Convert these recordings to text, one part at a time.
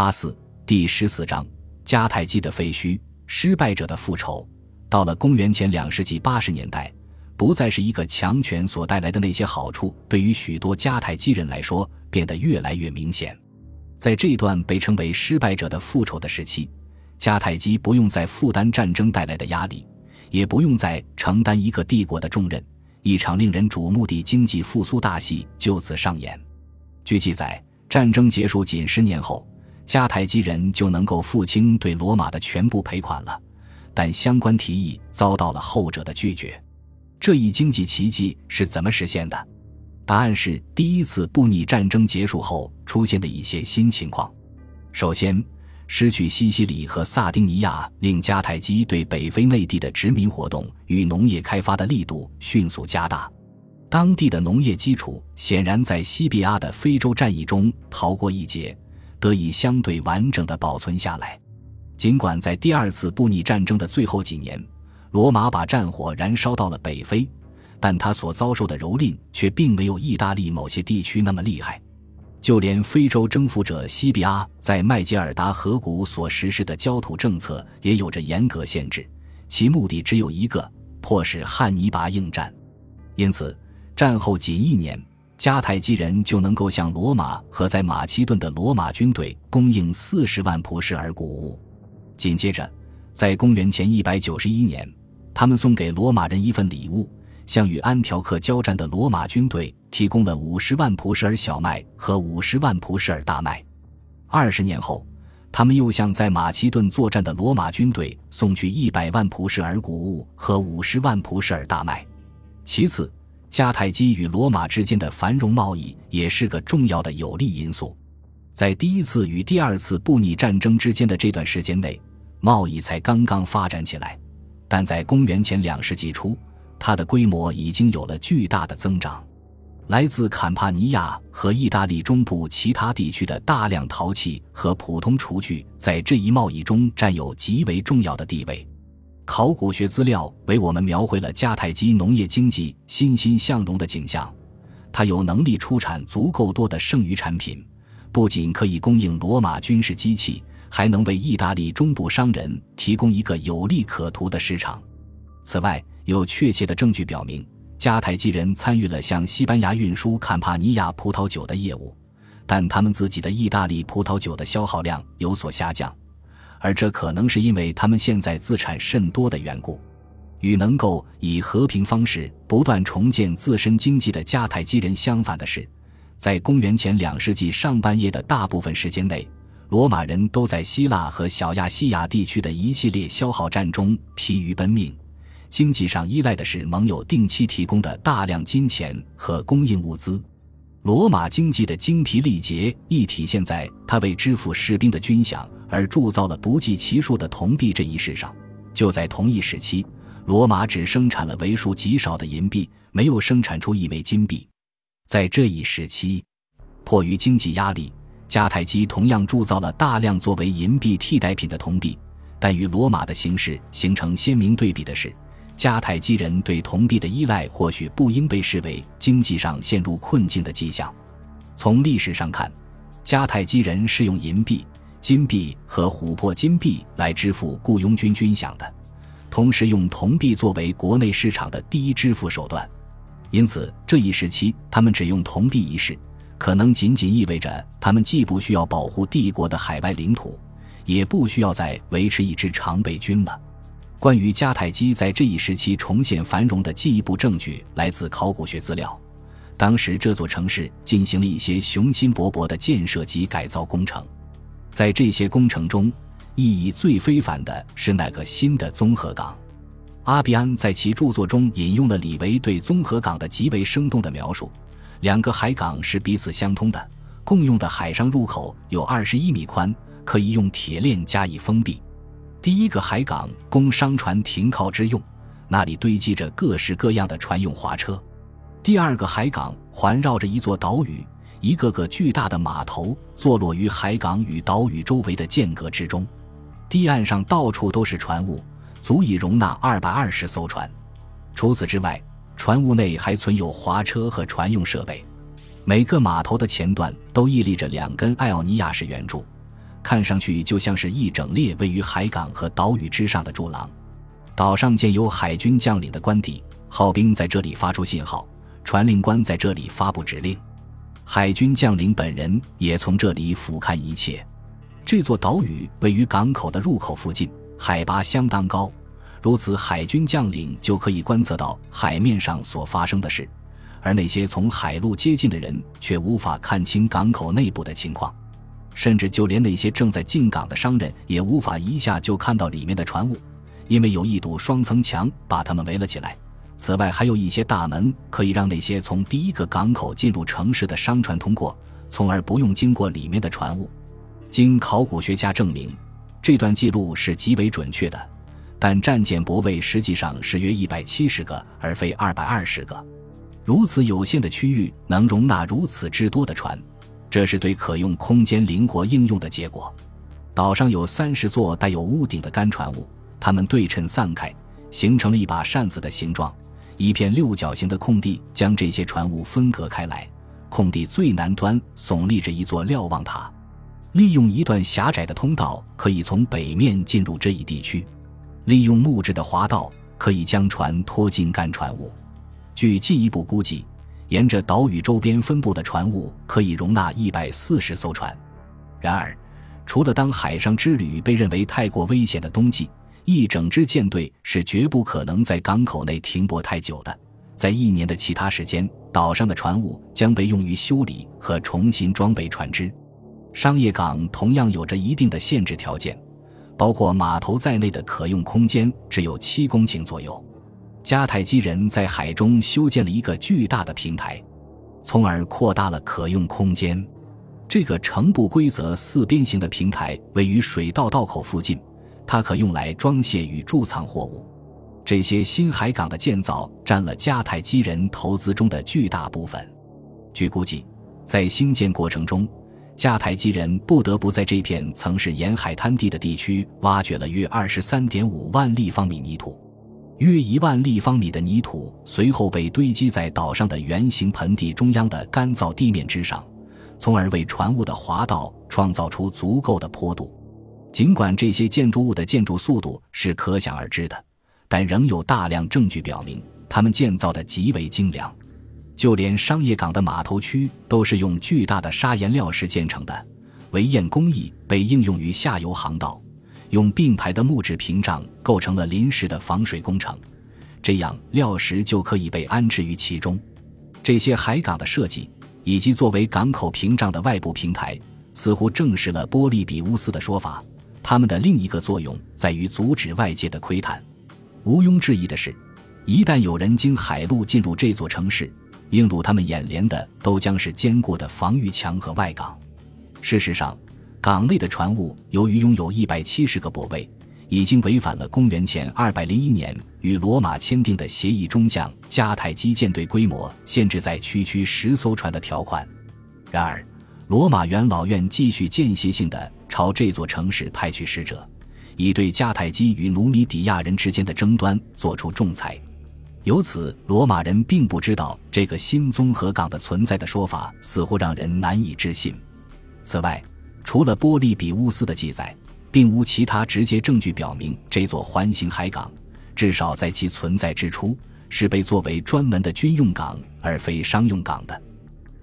阿四第十四章迦太基的废墟，失败者的复仇。到了公元前两世纪八十年代，不再是一个强权所带来的那些好处，对于许多迦太基人来说变得越来越明显。在这段被称为“失败者的复仇”的时期，迦太基不用再负担战争带来的压力，也不用再承担一个帝国的重任，一场令人瞩目的经济复苏大戏就此上演。据记载，战争结束仅十年后，迦太基人就能够付清对罗马的全部赔款了。但相关提议遭到了后者的拒绝。这一经济奇迹是怎么实现的？答案是第一次布匿战争结束后出现的一些新情况。首先，失去西西里和萨丁尼亚，令迦太基对北非内地的殖民活动与农业开发的力度迅速加大。当地的农业基础显然在西比阿的非洲战役中逃过一劫，得以相对完整的保存下来。尽管在第二次布匿战争的最后几年，罗马把战火燃烧到了北非，但他所遭受的蹂躏却并没有意大利某些地区那么厉害。就连非洲征服者西比阿在麦吉尔达河谷所实施的焦土政策也有着严格限制，其目的只有一个：迫使汉尼拔应战。因此，战后仅一年，迦太基人就能够向罗马和在马其顿的罗马军队供应四十万普什尔谷物。紧接着，在公元前一百九十一年，他们送给罗马人一份礼物，向与安条克交战的罗马军队提供了五十万普什尔小麦和五十万普什尔大麦。二十年后，他们又向在马其顿作战的罗马军队送去一百万普什尔谷物和五十万普什尔大麦。其次，迦太基与罗马之间的繁荣贸易也是个重要的有利因素。在第一次与第二次布匿战争之间的这段时间内，贸易才刚刚发展起来，但在公元前两世纪初，它的规模已经有了巨大的增长。来自坎帕尼亚和意大利中部其他地区的大量陶器和普通厨具，在这一贸易中占有极为重要的地位。考古学资料为我们描绘了迦太基农业经济欣欣向荣的景象，它有能力出产足够多的剩余产品，不仅可以供应罗马军事机器。还能为意大利中部商人提供一个有利可图的市场。此外，有确切的证据表明，迦太基人参与了向西班牙运输坎帕尼亚葡萄酒的业务，但他们自己的意大利葡萄酒的消耗量有所下降，而这可能是因为他们现在资产甚多的缘故。与能够以和平方式不断重建自身经济的迦太基人相反的是，在公元前两世纪上半叶的大部分时间内。罗马人都在希腊和小亚细亚地区的一系列消耗战中疲于奔命，经济上依赖的是盟友定期提供的大量金钱和供应物资。罗马经济的精疲力竭亦体现在他为支付士兵的军饷而铸造了不计其数的铜币这一事上。就在同一时期，罗马只生产了为数极少的银币，没有生产出一枚金币。在这一时期，迫于经济压力。迦太基同样铸造了大量作为银币替代品的铜币，但与罗马的形式形成鲜明对比的是，迦太基人对铜币的依赖或许不应被视为经济上陷入困境的迹象。从历史上看，迦太基人是用银币、金币和琥珀金币来支付雇佣军军饷的，同时用铜币作为国内市场的第一支付手段，因此这一时期他们只用铜币一事。可能仅仅意味着，他们既不需要保护帝国的海外领土，也不需要再维持一支常备军了。关于迦太基在这一时期重现繁荣的进一步证据来自考古学资料。当时这座城市进行了一些雄心勃勃的建设及改造工程，在这些工程中，意义最非凡的是那个新的综合港。阿比安在其著作中引用了李维对综合港的极为生动的描述。两个海港是彼此相通的，共用的海上入口有二十一米宽，可以用铁链加以封闭。第一个海港供商船停靠之用，那里堆积着各式各样的船用滑车。第二个海港环绕着一座岛屿，一个个巨大的码头坐落于海港与岛屿周围的间隔之中。堤岸上到处都是船坞，足以容纳二百二十艘船。除此之外，船坞内还存有滑车和船用设备，每个码头的前段都屹立着两根艾奥尼亚式圆柱，看上去就像是一整列位于海港和岛屿之上的柱廊。岛上建有海军将领的官邸，号兵在这里发出信号，传令官在这里发布指令，海军将领本人也从这里俯瞰一切。这座岛屿位于港口的入口附近，海拔相当高，如此海军将领就可以观测到海面上所发生的事，而那些从海路接近的人却无法看清港口内部的情况，甚至就连那些正在进港的商人也无法一下就看到里面的船坞。因为有一堵双层墙把他们围了起来，此外还有一些大门可以让那些从第一个港口进入城市的商船通过，从而不用经过里面的船坞。经考古学家证明，这段记录是极为准确的，但战舰泊位实际上是约一百七十个，而非二百二十个。如此有限的区域能容纳如此之多的船，这是对可用空间灵活应用的结果。岛上有三十座带有屋顶的干船坞。它们对称散开，形成了一把扇子的形状。一片六角形的空地将这些船坞分隔开来。空地最南端耸立着一座瞭望塔，利用一段狭窄的通道，可以从北面进入这一地区。利用木质的滑道，可以将船拖进干船坞。据进一步估计，沿着岛屿周边分布的船坞可以容纳一百四十艘船。然而，除了当海上之旅被认为太过危险的冬季，一整支舰队是绝不可能在港口内停泊太久的。在一年的其他时间，岛上的船坞将被用于修理和重新装备船只。商业港同样有着一定的限制条件，包括码头在内的可用空间只有七公顷左右。迦太基人在海中修建了一个巨大的平台，从而扩大了可用空间。这个呈不规则四边形的平台位于水道道口附近。它可用来装卸与贮藏货物。这些新海港的建造占了迦太基人投资中的巨大部分。据估计，在兴建过程中，迦太基人不得不在这片曾是沿海滩地的地区挖掘了约二十三点五万立方米泥土。约一万立方米的泥土随后被堆积在岛上的圆形盆地中央的干燥地面之上，从而为船坞的滑道创造出足够的坡度。尽管这些建筑物的建筑速度是可想而知的，但仍有大量证据表明它们建造的极为精良。就连商业港的码头区都是用巨大的砂岩料石建成的，围堰工艺被应用于下游航道，用并排的木质屏障构成了临时的防水工程，这样料石就可以被安置于其中。这些海港的设计以及作为港口屏障的外部平台，似乎证实了波利比乌斯的说法。它们的另一个作用在于阻止外界的窥探。毋庸置疑的是，一旦有人经海路进入这座城市，映入他们眼帘的都将是坚固的防御墙和外港。事实上，港内的船坞由于拥有一百七十个泊位，已经违反了公元前二百零一年与罗马签订的协议中将迦太基舰队规模限制在区区十艘船的条款。然而，罗马元老院继续间歇性的。朝这座城市派去使者，以对迦太基与努米底亚人之间的争端做出仲裁。由此，罗马人并不知道这个新综合港的存在的说法，似乎让人难以置信。此外，除了波利比乌斯的记载，并无其他直接证据表明这座环形海港，至少在其存在之初，是被作为专门的军用港而非商用港的。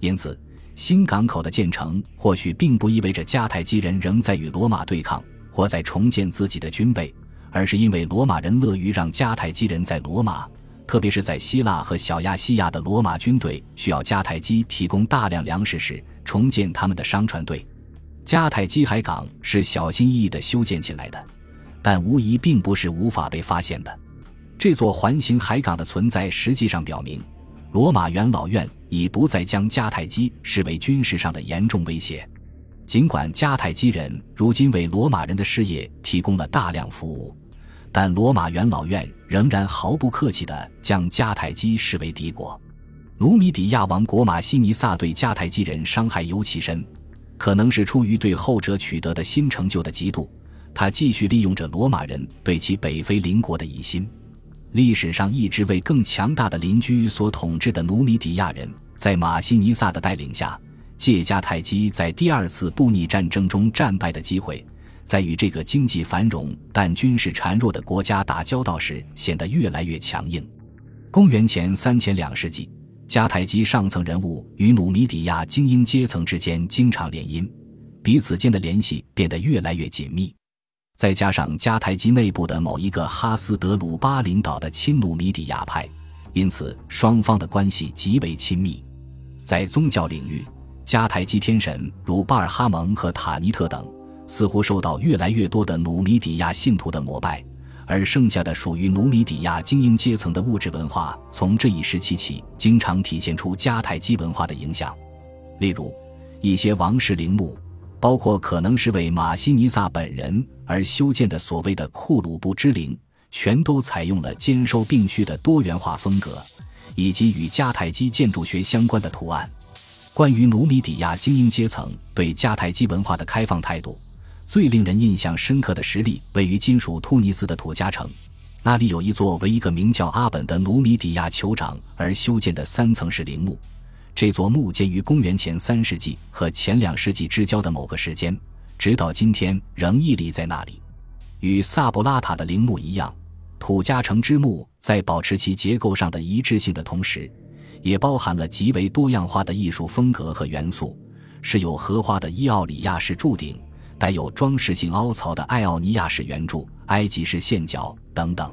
因此。新港口的建成或许并不意味着迦太基人仍在与罗马对抗或在重建自己的军备，而是因为罗马人乐于让迦太基人在罗马，特别是在希腊和小亚细亚的罗马军队需要迦太基提供大量粮食时，重建他们的商船队。迦太基海港是小心翼翼地修建起来的，但无疑并不是无法被发现的。这座环形海港的存在实际上表明。罗马元老院已不再将迦太基视为军事上的严重威胁，尽管迦太基人如今为罗马人的事业提供了大量服务，但罗马元老院仍然毫不客气地将迦太基视为敌国。努米底亚王国马西尼萨对迦太基人伤害尤其深，可能是出于对后者取得的新成就的嫉妒，他继续利用着罗马人对其北非邻国的疑心。历史上一直为更强大的邻居所统治的努米底亚人，在马西尼萨的带领下，借迦太基在第二次布匿战争中战败的机会，在与这个经济繁荣但军事孱弱的国家打交道时显得越来越强硬。公元前三千两世纪，迦太基上层人物与努米底亚精英阶层之间经常联姻，彼此间的联系变得越来越紧密。再加上迦太基内部的某一个哈斯德鲁巴领导的亲努米底亚派，因此双方的关系极为亲密。在宗教领域，迦太基天神如巴尔哈蒙和塔尼特等，似乎受到越来越多的努米底亚信徒的膜拜；而剩下的属于努米底亚精英阶层的物质文化，从这一时期起，经常体现出迦太基文化的影响。例如，一些王室陵墓。包括可能是为马西尼萨本人而修建的所谓的库鲁布之陵，全都采用了兼收并蓄的多元化风格，以及与迦太基建筑学相关的图案。关于努米底亚精英阶层对迦太基文化的开放态度，最令人印象深刻的实例位于今属突尼斯的土加城，那里有一座为一个名叫阿本的努米底亚酋长而修建的三层式陵墓。这座墓建于公元前三世纪和前两世纪之交的某个时间，直到今天仍屹立在那里。与萨布拉塔的陵墓一样，土加城之墓在保持其结构上的一致性的同时，也包含了极为多样化的艺术风格和元素，是有荷花的伊奥里亚式柱顶，带有装饰性凹槽的艾奥尼亚式圆柱、埃及式线角等等。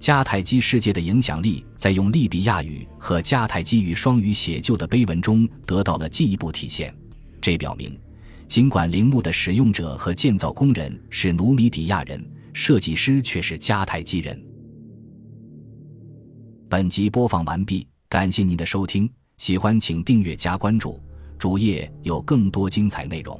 迦太基世界的影响力在用利比亚语和迦太基语双语写就的碑文中得到了进一步体现。这表明，尽管陵墓的使用者和建造工人是努米底亚人，设计师却是迦太基人。本集播放完毕，感谢您的收听，喜欢请订阅加关注，主页有更多精彩内容。